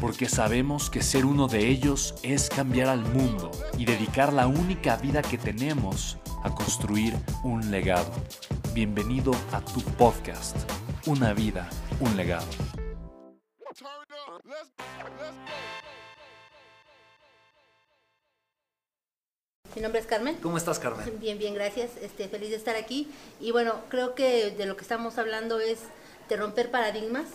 porque sabemos que ser uno de ellos es cambiar al mundo y dedicar la única vida que tenemos a construir un legado. Bienvenido a tu podcast, Una vida, un legado. Mi nombre es Carmen. ¿Cómo estás, Carmen? Bien, bien, gracias. Este, feliz de estar aquí. Y bueno, creo que de lo que estamos hablando es de romper paradigmas,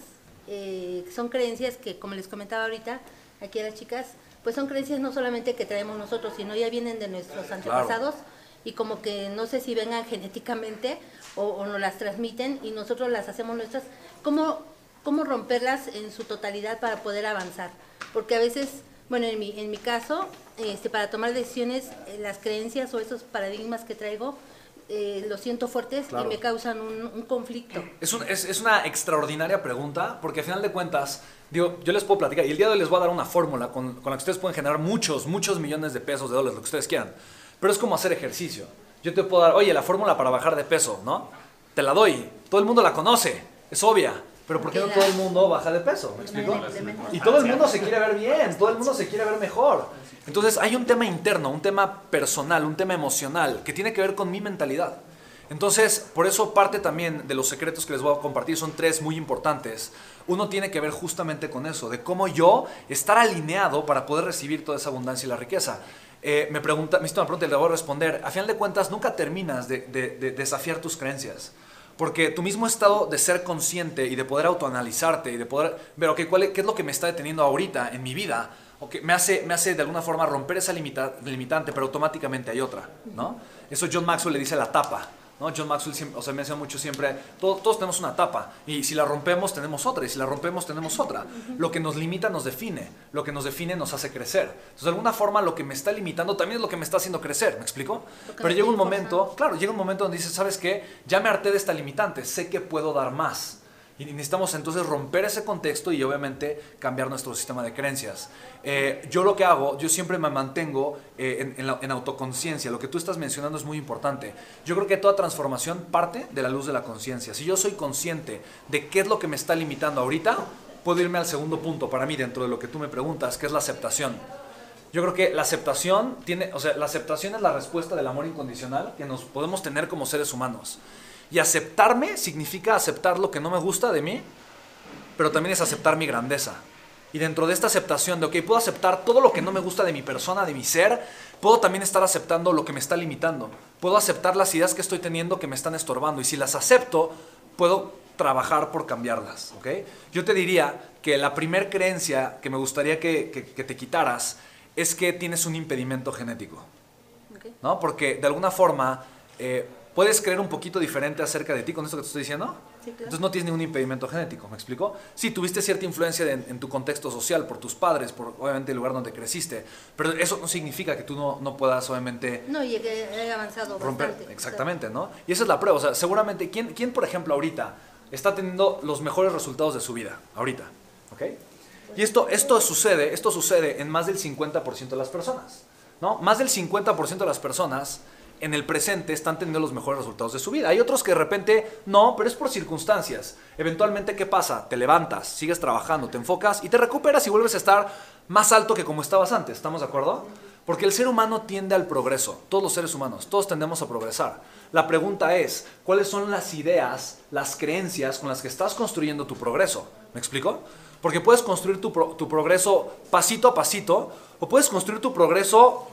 eh, son creencias que, como les comentaba ahorita, aquí a las chicas, pues son creencias no solamente que traemos nosotros, sino ya vienen de nuestros antepasados y como que no sé si vengan genéticamente o, nos las transmiten y nosotros las hacemos nuestras. ¿Cómo, ¿Cómo romperlas en su totalidad para poder avanzar? Porque a veces, bueno, en mi, en mi caso, este, para tomar decisiones, eh, las creencias o esos paradigmas que traigo, eh, lo siento fuertes y me causan un, conflicto. Es, es, una extraordinaria pregunta, porque al final de cuentas, digo, yo les puedo platicar, y el día de hoy les voy a dar una fórmula con, con la que ustedes pueden generar muchos, muchos millones de pesos, de dólares, lo que ustedes quieran. Pero es como hacer ejercicio. Yo te puedo dar, oye, la fórmula para bajar de peso, ¿no? Te la doy. Todo el mundo la conoce, es obvia. Pero ¿por qué no todo el mundo baja de peso? ¿Me explico? Y todo el mundo se quiere ver bien, todo el mundo se quiere ver mejor. Entonces hay un tema interno, un tema personal, un tema emocional que tiene que ver con mi mentalidad. Entonces, por eso parte también de los secretos que les voy a compartir son tres muy importantes. Uno tiene que ver justamente con eso, de cómo yo estar alineado para poder recibir toda esa abundancia y la riqueza. Eh, me pregunta, me hizo una pregunta y le voy a responder. A final de cuentas, nunca terminas de, desafiar tus creencias. Porque tu mismo estado de ser consciente y de poder autoanalizarte y de poder ver, ok, ¿cuál, ¿qué es lo que me está deteniendo ahorita en mi vida? okay, me, hace, me hace de alguna forma romper esa limitante, pero automáticamente hay otra, ¿no? Eso John Maxwell le dice la tapa, ¿no? John Maxwell siempre, o sea, mucho siempre, todos tenemos una tapa, y si la rompemos tenemos otra, y si la rompemos tenemos otra. Lo que nos limita nos define, lo que nos define nos hace crecer. Entonces, de alguna forma, lo que me está limitando también es lo que me está haciendo crecer, ¿me explico? Pero llega un momento, claro, llega un momento donde dices, ¿sabes qué? Ya me harté de esta limitante, sé que puedo dar más. Y necesitamos entonces romper ese contexto y obviamente cambiar nuestro sistema de creencias. Eh, yo lo que hago, yo siempre me mantengo eh, en, en, autoconciencia. Lo que tú estás mencionando es muy importante. Yo creo que toda transformación parte de la luz de la conciencia. Si yo soy consciente de qué es lo que me está limitando ahorita, puedo irme al segundo punto para mí dentro de lo que tú me preguntas, que es la aceptación. Yo creo que la aceptación tiene, o sea, la aceptación es la respuesta del amor incondicional que nos podemos tener como seres humanos. Y aceptarme significa aceptar lo que no me gusta de mí, pero también es aceptar mi grandeza. Y dentro de esta aceptación de, ok, puedo aceptar todo lo que no me gusta de mi persona, de mi ser, puedo también estar aceptando lo que me está limitando. Puedo aceptar las ideas que estoy teniendo que me están estorbando. Y si las acepto, puedo trabajar por cambiarlas. ¿okay? Yo te diría que la primer creencia que me gustaría que, te quitaras es que tienes un impedimento genético. ¿no? Porque de alguna forma... Eh, puedes creer un poquito diferente acerca de ti con esto que te estoy diciendo. Entonces no tienes ningún impedimento genético, ¿me explico? Sí, tuviste cierta influencia en, tu contexto social, por tus padres, por obviamente el lugar donde creciste, pero eso no significa que tú no, no puedas obviamente... No, y que he avanzado romper. Bastante, exactamente, ¿no? Y esa es la prueba, o sea, seguramente, ¿quién, ¿quién, por ejemplo, ahorita está teniendo los mejores resultados de su vida? Ahorita, ¿ok? Y esto, esto, sucede, esto sucede en más del 50% de las personas, ¿no? Más del 50% de las personas en el presente están teniendo los mejores resultados de su vida. Hay otros que de repente no, pero es por circunstancias. Eventualmente, ¿qué pasa? Te levantas, sigues trabajando, te enfocas y te recuperas y vuelves a estar más alto que como estabas antes. ¿Estamos de acuerdo? Porque el ser humano tiende al progreso, todos los seres humanos, todos tendemos a progresar. La pregunta es, ¿cuáles son las ideas, las creencias con las que estás construyendo tu progreso? ¿Me explico? Porque puedes construir tu, tu progreso pasito a pasito o puedes construir tu progreso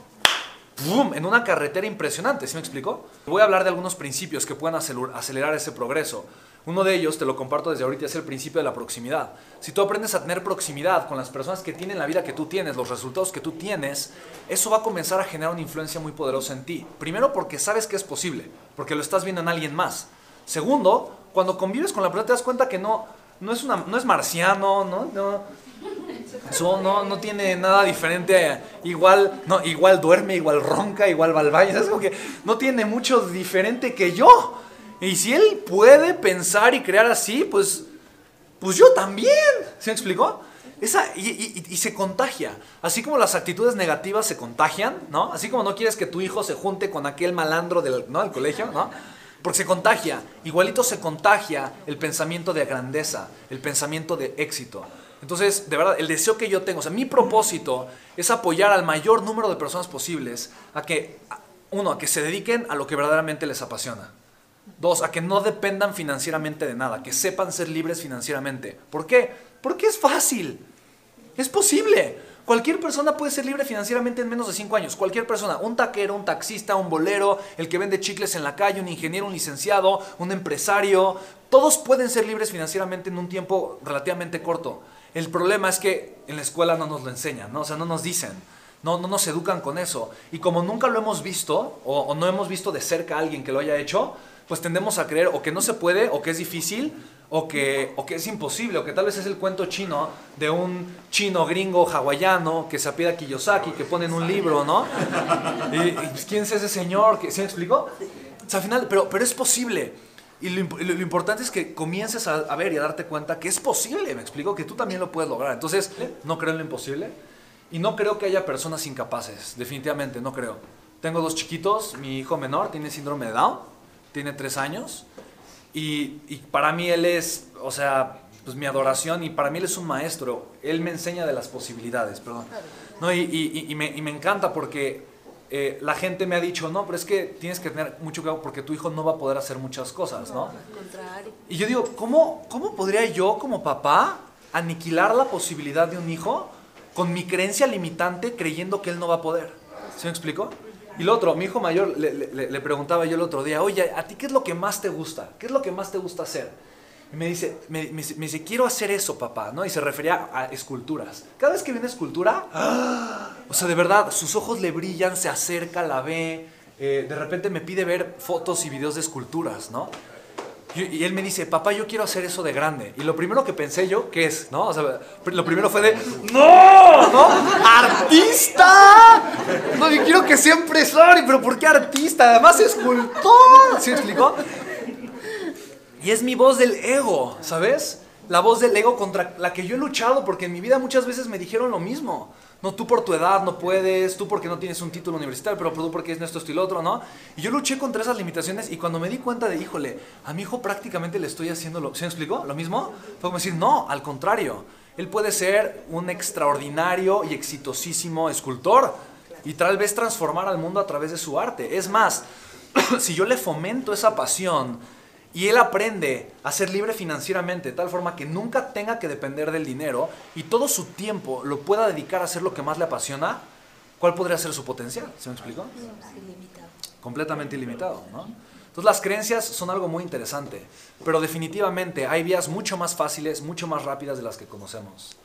¡pum! en una carretera impresionante, ¿sí me explico? Voy a hablar de algunos principios que pueden acelerar ese progreso. Uno de ellos, te lo comparto desde ahorita, es el principio de la proximidad. Si tú aprendes a tener proximidad con las personas que tienen la vida que tú tienes, los resultados que tú tienes, eso va a comenzar a generar una influencia muy poderosa en ti. Primero porque sabes que es posible, porque lo estás viendo en alguien más. Segundo, cuando convives con la persona te das cuenta que no, no, es, una, no es marciano, ¿no? no no, no tiene nada diferente. Igual, no, igual duerme, igual ronca, igual va no tiene mucho diferente que yo. Y si él puede pensar y crear así, pues, pues yo también. ¿Se me explicó? Esa, y, se contagia. Así como las actitudes negativas se contagian, ¿no? Así como no quieres que tu hijo se junte con aquel malandro del, ¿no? del colegio, ¿no? Porque se contagia. Igualito se contagia el pensamiento de grandeza, el pensamiento de éxito. Entonces, de verdad, el deseo que yo tengo, o sea, mi propósito es apoyar al mayor número de personas posibles a que, uno, a que se dediquen a lo que verdaderamente les apasiona. Dos, a que no dependan financieramente de nada, que sepan ser libres financieramente. ¿Por qué? Porque es fácil. Es posible. Cualquier persona puede ser libre financieramente en menos de cinco años. Cualquier persona. Un taquero, un taxista, un bolero, el que vende chicles en la calle, un ingeniero, un licenciado, un empresario. Todos pueden ser libres financieramente en un tiempo relativamente corto. El problema es que en la escuela no nos lo enseñan, ¿no? O sea, no nos dicen, no, no nos educan con eso. Y como nunca lo hemos visto, o, no hemos visto de cerca a alguien que lo haya hecho, pues tendemos a creer o que no se puede, o que es difícil, o que, o que es imposible, o que tal vez es el cuento chino de un chino gringo hawaiano que se apida Kiyosaki, que pone en un libro, ¿no? Y, pues, ¿quién es ese señor? ¿Sí me explico? O sea, al final, pero, pero es posible. Y lo, importante es que comiences a, ver y a darte cuenta que es posible, me explico, que tú también lo puedes lograr. Entonces, no creo en lo imposible y no creo que haya personas incapaces, definitivamente, no creo. Tengo dos chiquitos, mi hijo menor tiene síndrome de Down, tiene tres años y, y para mí él es, o sea, pues mi adoración y para mí él es un maestro, él me enseña de las posibilidades, perdón. No, y, y, y me, me encanta porque eh, la gente me ha dicho, no, pero es que tienes que tener mucho cuidado porque tu hijo no va a poder hacer muchas cosas, ¿no? Y yo digo, ¿cómo, ¿cómo podría yo como papá aniquilar la posibilidad de un hijo con mi creencia limitante creyendo que él no va a poder? ¿Se me explico? Y lo otro, mi hijo mayor le, le preguntaba yo el otro día, oye, ¿a ti qué es lo que más te gusta? ¿Qué es lo que más te gusta hacer? Y me dice, me, dice, quiero hacer eso, papá, ¿no? Y se refería a esculturas. Cada vez que viene escultura, o sea, de verdad, sus ojos le brillan, se acerca, la ve, eh, de repente me pide ver fotos y videos de esculturas, ¿no? Y, él me dice, papá, yo quiero hacer eso de grande. Y lo primero que pensé yo, ¿qué es? ¿No? Lo primero fue de, ¡No! ¿No? ¡Artista! No, yo quiero que sea empresario, pero ¿por qué artista? Además, escultor. ¿Sí explicó? Y es mi voz del ego, ¿sabes? La voz del ego contra la que yo he luchado, porque en mi vida muchas veces me dijeron lo mismo. No, tú por tu edad no puedes, tú porque no tienes un título universitario, pero tú porque es esto, esto otro, ¿no? Y yo luché contra esas limitaciones y cuando me di cuenta de, híjole, a mi hijo prácticamente le estoy haciendo lo... ¿Se me explicó? ¿Lo mismo? Fue como decir, no, al contrario. Él puede ser un extraordinario y exitosísimo escultor y tal vez transformar al mundo a través de su arte. Es más, si yo le fomento esa pasión, y él aprende a ser libre financieramente de tal forma que nunca tenga que depender del dinero y todo su tiempo lo pueda dedicar a hacer lo que más le apasiona, ¿cuál podría ser su potencial? ¿Se me explicó? Ilimitado. Completamente ilimitado, ¿no? Entonces las creencias son algo muy interesante, pero definitivamente hay vías mucho más fáciles, mucho más rápidas de las que conocemos.